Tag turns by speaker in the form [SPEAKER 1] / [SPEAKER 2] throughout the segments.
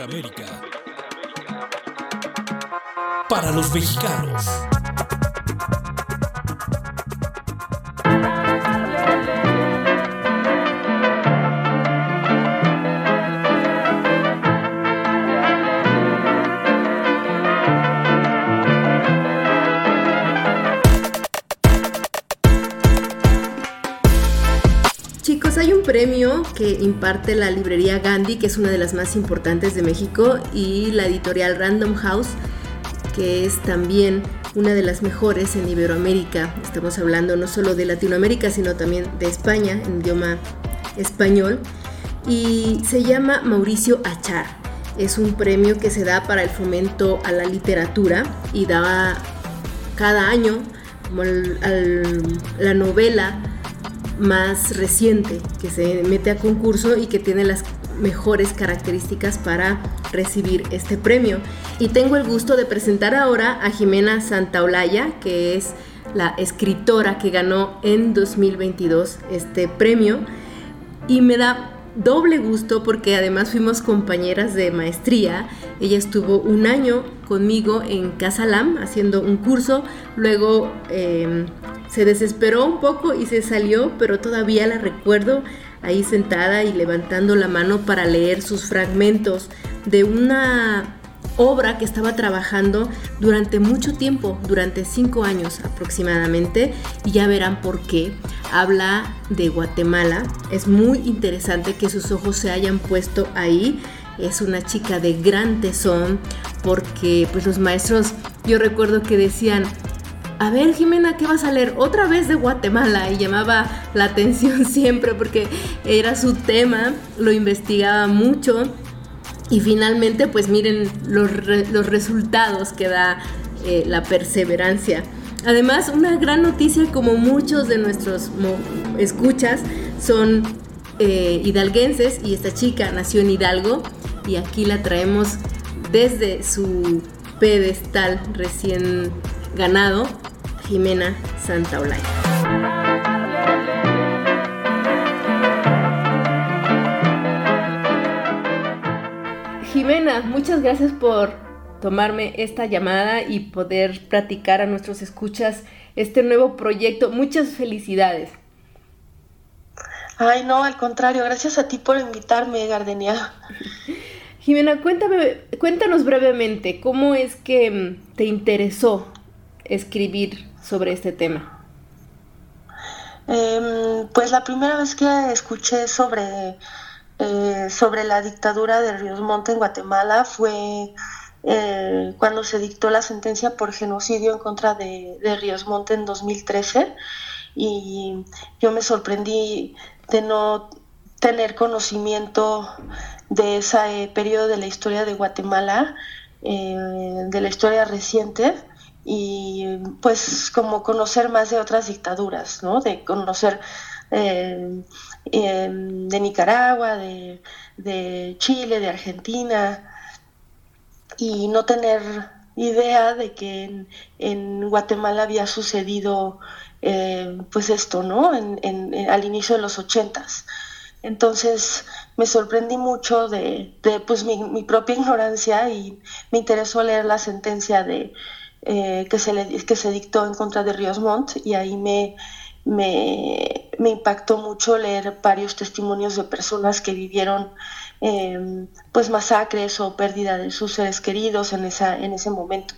[SPEAKER 1] América. Para los mexicanos.
[SPEAKER 2] Premio que imparte la librería Gandhi, que es una de las más importantes de México, y la editorial Random House, que es también una de las mejores en Iberoamérica. Estamos hablando no solo de Latinoamérica, sino también de España, en idioma español. Y se llama Mauricio Achar. Es un premio que se da para el fomento a la literatura y da cada año la novela más reciente que se mete a concurso y que tiene las mejores características para recibir este premio. Y tengo el gusto de presentar ahora a Jimena Santaolalla, que es la escritora que ganó en 2022 este premio. Y me da doble gusto porque además fuimos compañeras de maestría. Ella estuvo un año conmigo en Casalam haciendo un curso, luego em, se desesperó un poco y se salió, pero todavía la recuerdo ahí sentada y levantando la mano para leer sus fragmentos de una obra que estaba trabajando durante mucho tiempo, durante cinco años aproximadamente, y ya verán por qué. Habla de Guatemala, es muy interesante que sus ojos se hayan puesto ahí. Es una chica de gran tesón porque pues los maestros, yo recuerdo que decían, a ver Jimena, ¿qué vas a leer? Otra vez de Guatemala y llamaba la atención siempre porque era su tema, lo investigaba mucho y finalmente pues miren los, resultados que da eh, la perseverancia. Además, una gran noticia como muchos de nuestros escuchas son eh, hidalguenses y esta chica nació en Hidalgo y aquí la traemos desde su pedestal recién ganado Jimena Santaolalla. Jimena, muchas gracias por tomarme esta llamada y poder platicar a nuestros escuchas este nuevo proyecto. Muchas felicidades.
[SPEAKER 3] Ay, no, al contrario, gracias a ti por invitarme, Gardenia.
[SPEAKER 2] Jimena, cuéntame, cuéntanos brevemente cómo es que te interesó escribir sobre este tema?
[SPEAKER 3] Em, pues la primera vez que escuché sobre, eh, sobre la dictadura de Ríos Monte en Guatemala fue eh, cuando se dictó la sentencia por genocidio en contra de, Ríos Monte en 2013 y yo me sorprendí de no tener conocimiento de ese periodo de la historia de Guatemala, eh, de la historia reciente, y pues como conocer más de otras dictaduras, ¿no? De conocer eh, em, de Nicaragua, de, Chile, de Argentina, y no tener idea de que en, Guatemala había sucedido eh, pues esto, ¿no? al inicio de los ochentas. Entonces me sorprendí mucho de, pues mi, propia ignorancia y me interesó leer la sentencia de, eh, que, se le, que se dictó en contra de Ríos Montt y ahí me, me, impactó mucho leer varios testimonios de personas que vivieron em, pues masacres o pérdida de sus seres queridos en, esa, en ese momento.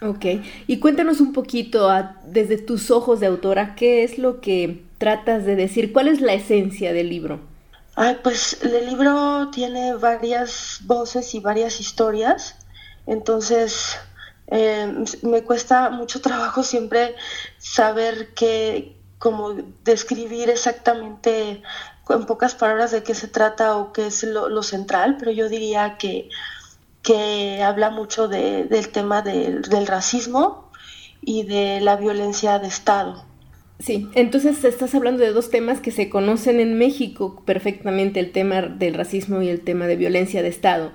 [SPEAKER 2] Ok, y cuéntanos un poquito desde tus ojos de autora, ¿qué es lo que tratas de decir? ¿Cuál es la esencia del libro?
[SPEAKER 3] Ay, pues el libro tiene varias voces y varias historias, entonces eh, me cuesta mucho trabajo siempre saber qué, como describir exactamente en pocas palabras de qué se trata o qué es lo, central, pero yo diría que, que habla mucho del tema del, racismo y de la violencia de Estado.
[SPEAKER 2] Sí, entonces estás hablando de dos temas que se conocen en México perfectamente, el tema del racismo y el tema de violencia de Estado.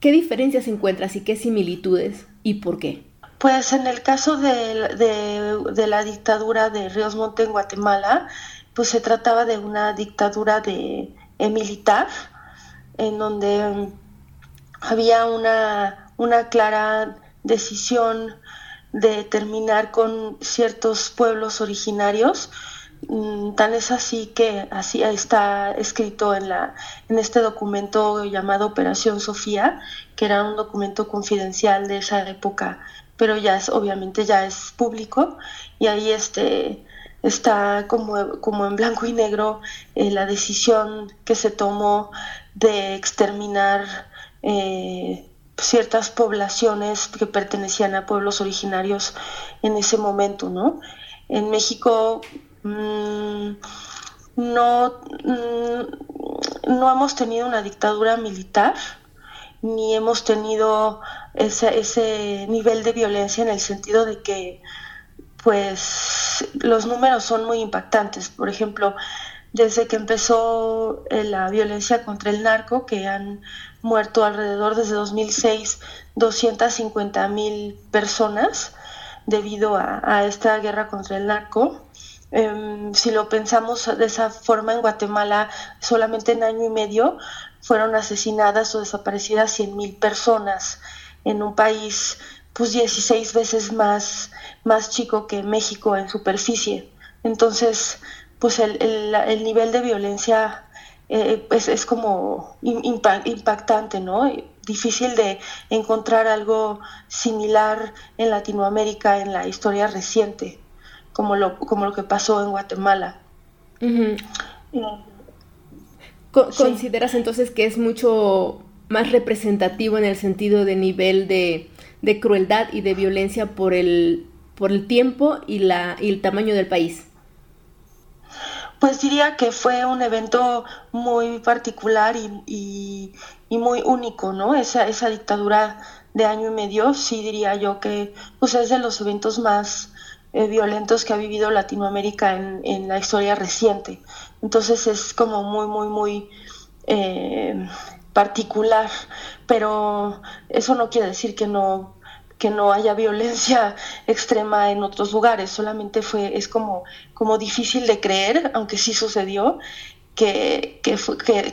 [SPEAKER 2] ¿Qué diferencias encuentras y qué similitudes? ¿Y por qué?
[SPEAKER 3] Pues en el caso de, la dictadura de Ríos Monte en Guatemala, pues se trataba de una dictadura de, eh, militar, en donde había una, una clara decisión de terminar con ciertos pueblos originarios. Mm, tan es así que así está escrito en, la, en este documento llamado Operación Sofía, que era un documento confidencial de esa época, pero ya es, obviamente ya es público, y ahí este, está como, como en blanco y negro eh, la decisión que se tomó de exterminar eh, ciertas poblaciones que pertenecían a pueblos originarios en ese momento, ¿no? En México mm, no, mm, no hemos tenido una dictadura militar, ni hemos tenido ese, ese nivel de violencia en el sentido de que pues los números son muy impactantes. Por ejemplo, desde que empezó eh, la violencia contra el narco, que han muerto alrededor desde 2006 250 mil personas debido a, esta guerra contra el narco. Em, si lo pensamos de esa forma, en Guatemala solamente en año y medio fueron asesinadas o desaparecidas 100 mil personas en un país pues 16 veces más, más chico que México en superficie. Entonces, pues el, el nivel de violencia eh, pues es como impactante, ¿no? Difícil de encontrar algo similar en Latinoamérica en la historia reciente, como lo, como lo que pasó en Guatemala.
[SPEAKER 2] Eh, ¿Consideras entonces que es mucho más representativo en el sentido de nivel de, de crueldad y de violencia por el, por el tiempo y, la, y el tamaño del país?
[SPEAKER 3] Pues diría que fue un evento muy particular y, muy único, ¿no? Esa, esa dictadura de año y medio, sí diría yo que pues es de los eventos más eh, violentos que ha vivido Latinoamérica en, la historia reciente. Entonces es como muy, muy, muy eh, particular, pero eso no quiere decir que no que no haya violencia extrema en otros lugares, solamente fue, es como, como difícil de creer, aunque sí sucedió, que, que,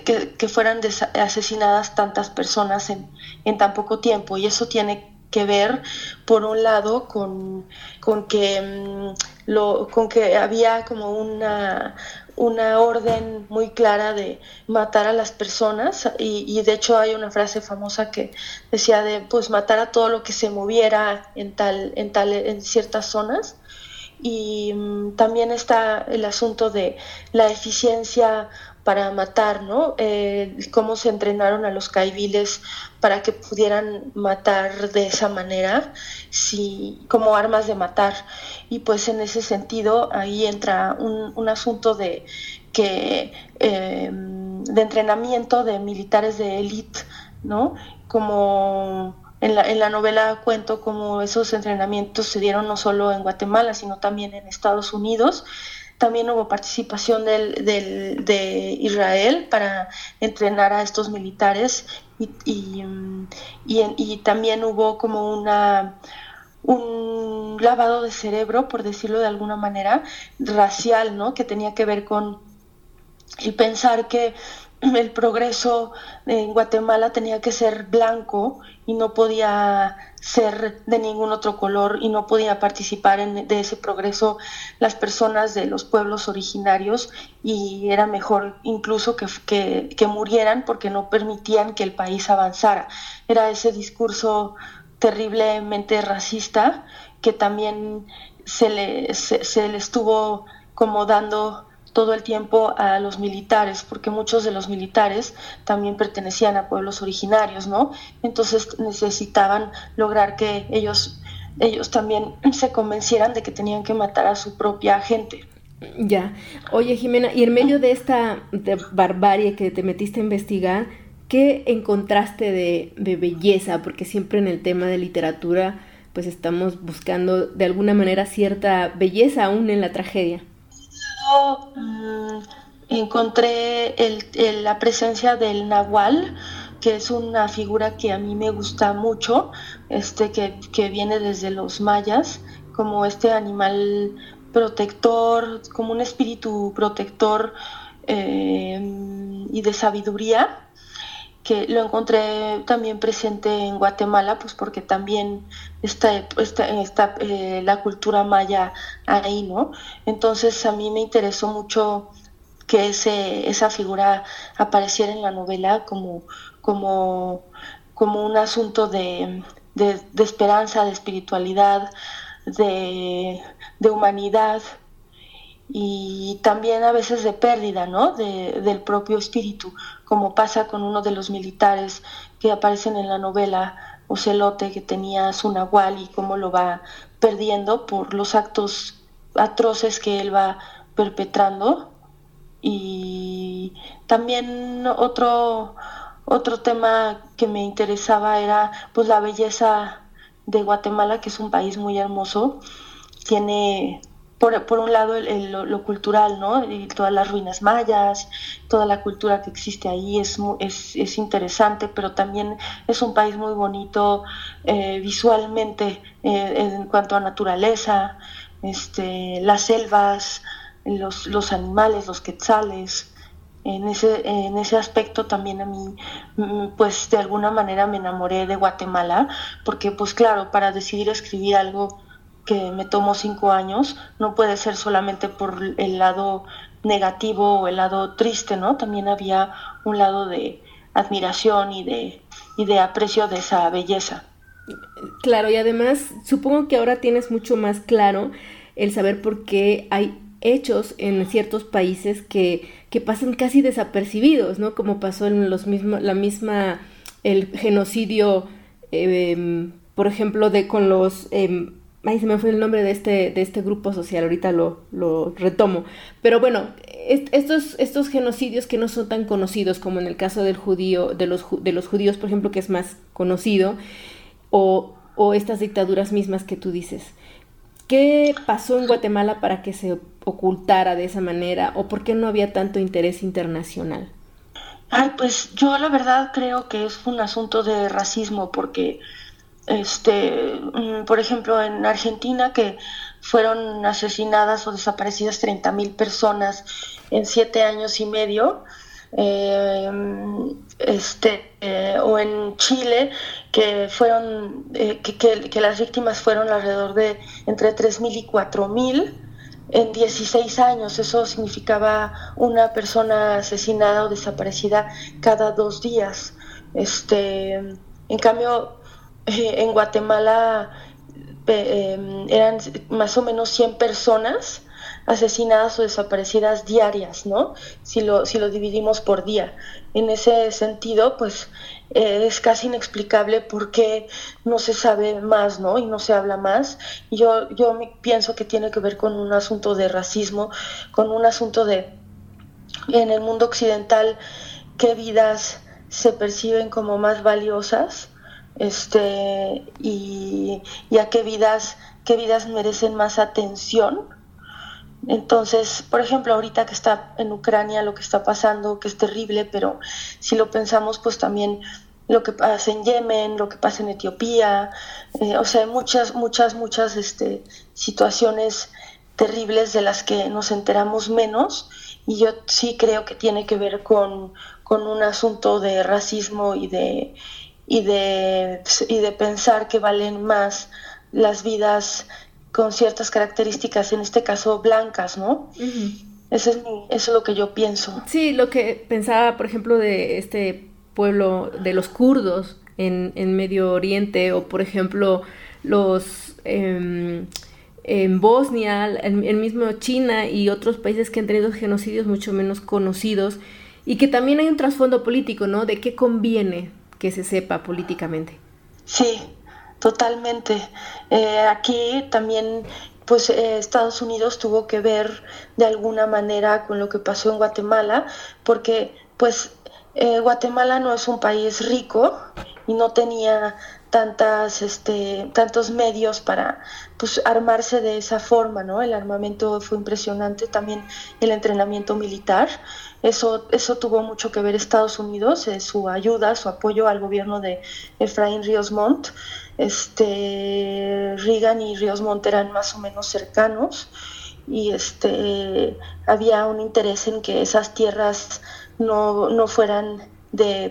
[SPEAKER 3] que, que fueran asesinadas tantas personas en, en, tan poco tiempo. Y eso tiene que ver, por un lado, con, con que, mm, lo, con que había como una, una orden muy clara de matar a las personas y, de hecho hay una frase famosa que decía de pues matar a todo lo que se moviera en tal en tal en ciertas zonas. Y mm, también está el asunto de la eficiencia para matar, ¿no? Eh, cómo se entrenaron a los caiviles para que pudieran matar de esa manera, si, como armas de matar. Y pues en ese sentido ahí entra un, asunto de que em, de entrenamiento de militares de élite, ¿no? Como en la, en la, novela cuento cómo esos entrenamientos se dieron no solo en Guatemala, sino también en Estados Unidos, también hubo participación del, del, de Israel para entrenar a estos militares y, y, y, también hubo como una un lavado de cerebro, por decirlo de alguna manera, racial, ¿no? Que tenía que ver con el pensar que el progreso en Guatemala tenía que ser blanco y no podía ser de ningún otro color y no podía participar en, de ese progreso las personas de los pueblos originarios y era mejor incluso que, que, murieran porque no permitían que el país avanzara. Era ese discurso terriblemente racista que también se le, se le estuvo como dando todo el tiempo a los militares, porque muchos de los militares también pertenecían a pueblos originarios, ¿no? Entonces necesitaban lograr que ellos, ellos también se convencieran de que tenían que matar a su propia gente.
[SPEAKER 2] Ya. Oye, Jimena, y en medio de esta barbarie que te metiste a investigar, ¿qué encontraste de, de belleza? Porque siempre en el tema de literatura, pues estamos buscando de alguna manera cierta belleza aún en la tragedia.
[SPEAKER 3] Mm, encontré la presencia del nahual, que es una figura que a mí me gusta mucho, este que, viene desde los mayas, como este animal protector, como un espíritu protector eh, y de sabiduría. Que lo encontré también presente en Guatemala, pues porque también está, está, eh, la cultura maya ahí, ¿no? Entonces a mí me interesó mucho que ese, esa figura apareciera en la novela como, como, como un asunto de, de, esperanza, de espiritualidad, de, de, humanidad y también a veces de pérdida ¿no? De, del propio espíritu, como pasa con uno de los militares que aparecen en la novela, Ocelote, que tenía su nahual y cómo lo va perdiendo por los actos atroces que él va perpetrando. Y también otro, otro tema que me interesaba era pues la belleza de Guatemala, que es un país muy hermoso. Tiene por, un lado lo, cultural, ¿no? Y todas las ruinas mayas, toda la cultura que existe ahí es, es, es interesante, pero también es un país muy bonito eh, visualmente eh, en cuanto a naturaleza, este, las selvas, los, los animales, los quetzales en ese, en ese aspecto también a mí, mm, pues de alguna manera me enamoré de Guatemala, porque pues claro, para decidir escribir algo que me tomó cinco años, no puede ser solamente por el lado negativo o el lado triste, ¿no? También había un lado de admiración y de, y de aprecio de esa belleza.
[SPEAKER 2] Claro, y además supongo que ahora tienes mucho más claro el saber por qué hay hechos en ciertos países que, que pasan casi desapercibidos, ¿no? Como pasó en los mismos, la misma, el genocidio, em, por ejemplo, de con los, eh, ay, se me fue el nombre de este, de este grupo social, ahorita lo, lo retomo. Pero bueno, estos, estos genocidios que no son tan conocidos como en el caso del judío, de los, de los judíos, por ejemplo, que es más conocido, o, o estas dictaduras mismas que tú dices. ¿Qué pasó en Guatemala para que se ocultara de esa manera o por qué no había tanto interés internacional?
[SPEAKER 3] Ay, pues yo la verdad creo que es un asunto de racismo porque, este, mm, por ejemplo, en Argentina que fueron asesinadas o desaparecidas 30 mil personas en siete años y medio, eh, este, eh, o en Chile, que fueron eh, que, que, las víctimas fueron alrededor de entre 3.000 y 4.000 en 16 años. Eso significaba una persona asesinada o desaparecida cada dos días. Este, en cambio, en Guatemala eran más o menos 100 personas asesinadas o desaparecidas diarias, ¿no? Si lo, si lo dividimos por día. En ese sentido, pues eh, es casi inexplicable por qué no se sabe más, ¿no? Y no se habla más. Yo, yo pienso que tiene que ver con un asunto de racismo, con un asunto de, en el mundo occidental, qué vidas se perciben como más valiosas este, y, y a qué vidas, qué vidas merecen más atención. Entonces, por ejemplo, ahorita que está en Ucrania lo que está pasando, que es terrible, pero si lo pensamos, pues también lo que pasa en Yemen, lo que pasa en Etiopía, eh, o sea, muchas, muchas, muchas este, situaciones terribles de las que nos enteramos menos. Y yo sí creo que tiene que ver con, con un asunto de racismo y de, y, de, y de pensar que valen más las vidas con ciertas características, en este caso blancas, ¿no? eso, es eso es lo que yo pienso.
[SPEAKER 2] Sí, lo que pensaba, por ejemplo, de este pueblo de los kurdos en, en Medio Oriente o, por ejemplo, los... Em, en Bosnia, en, el mismo China y otros países que han tenido genocidios mucho menos conocidos y que también hay un trasfondo político, ¿no? De qué conviene que se sepa políticamente.
[SPEAKER 3] Sí, Totalmente. Eh, aquí también, pues eh, Estados Unidos tuvo que ver de alguna manera con lo que pasó en Guatemala, porque pues eh, Guatemala no es un país rico y no tenía tantas, este, tantos medios para pues, armarse de esa forma, ¿no? El armamento fue impresionante, también el entrenamiento militar. Eso, eso tuvo mucho que ver Estados Unidos, eh, su ayuda, su apoyo al gobierno de Efraín Ríos Montt. Este, Reagan y Ríos Montt eran más o menos cercanos y este, había un interés en que esas tierras no, no fueran de,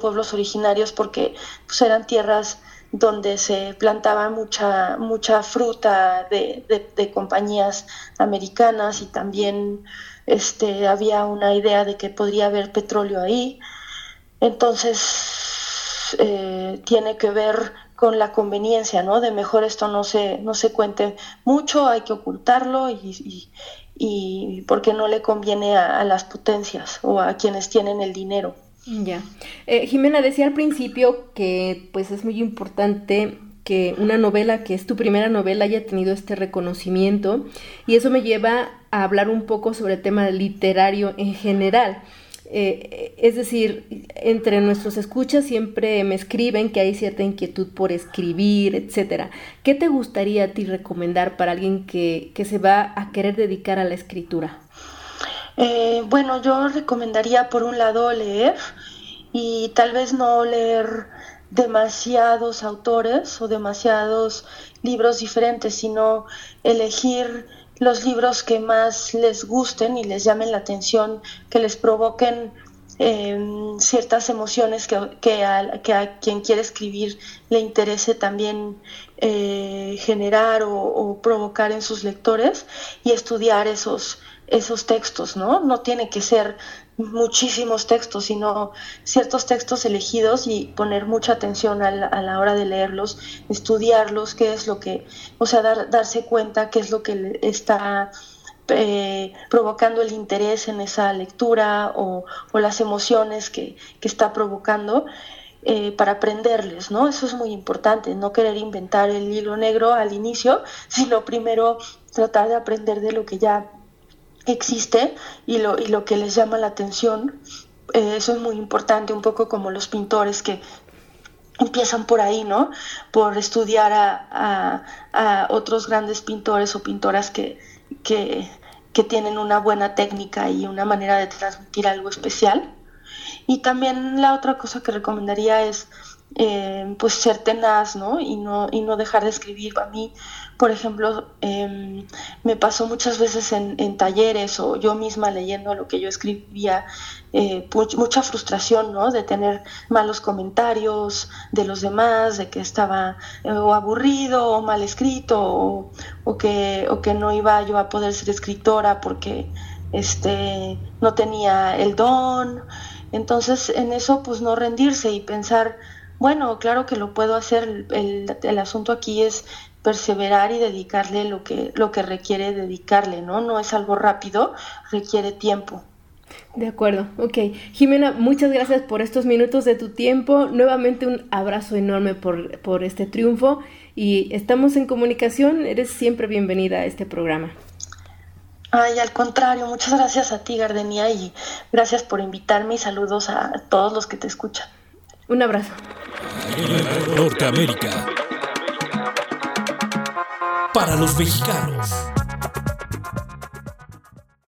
[SPEAKER 3] pueblos originarios porque pues, eran tierras donde se plantaba mucha, mucha fruta de, compañías americanas y también este, había una idea de que podría haber petróleo ahí. Entonces, eh, tiene que ver con la conveniencia, ¿no? De mejor esto no se, no se cuente mucho, hay que ocultarlo y, y, porque no le conviene a, las potencias o a quienes tienen el dinero.
[SPEAKER 2] Ya. Eh, Jimena decía al principio que pues es muy importante que una novela que es tu primera novela haya tenido este reconocimiento y eso me lleva a hablar un poco sobre el tema literario en general. Eh, es decir, entre nuestros escuchas siempre me escriben que hay cierta inquietud por escribir, etcétera. ¿Qué te gustaría a ti recomendar para alguien que, se va a querer dedicar a la escritura?
[SPEAKER 3] Eh, bueno, yo recomendaría por un lado leer y tal vez no leer demasiados autores o demasiados libros diferentes, sino elegir los libros que más les gusten y les llamen la atención, que les provoquen em, ciertas emociones que, a, quien quiere escribir le interese también eh, generar o, provocar en sus lectores y estudiar esos, esos textos, ¿no? No tiene que ser muchísimos textos, sino ciertos textos elegidos y poner mucha atención a la, hora de leerlos, estudiarlos, qué es lo que, o sea, darse cuenta qué es lo que está eh, provocando el interés en esa lectura o, las emociones que, está provocando. Eh, para aprenderles, ¿no? Eso es muy importante, no querer inventar el libro negro al inicio, sino primero tratar de aprender de lo que ya existe y lo, y lo que les llama la atención. Eh, eso es muy importante, un poco como los pintores que empiezan por ahí, ¿no? Por estudiar a, otros grandes pintores o pintoras que, que, tienen una buena técnica y una manera de transmitir algo especial. Y también la otra cosa que recomendaría es eh, pues ser tenaz, ¿no? Y, ¿no? y no dejar de escribir. A mí por ejemplo, em, me pasó muchas veces en, talleres o yo misma leyendo lo que yo escribía, eh, mucha frustración, ¿no? De tener malos comentarios de los demás, de que estaba eh, o aburrido o mal escrito o, que, o que no iba yo a poder ser escritora porque este, no tenía el don. Entonces, en eso, pues no rendirse y pensar, bueno, claro que lo puedo hacer, el, el asunto aquí es perseverar y dedicarle lo que, lo que requiere dedicarle, ¿no? No es algo rápido, requiere tiempo.
[SPEAKER 2] De acuerdo, ok. Jimena, muchas gracias por estos minutos de tu tiempo. Nuevamente un abrazo enorme por, por este triunfo y estamos en comunicación. Eres siempre bienvenida a este programa.
[SPEAKER 3] Ay, al contrario, muchas gracias a ti, Gardenia, y gracias por invitarme y saludos a todos los que te escuchan.
[SPEAKER 2] Un abrazo.
[SPEAKER 1] Norteamérica para los mexicanos.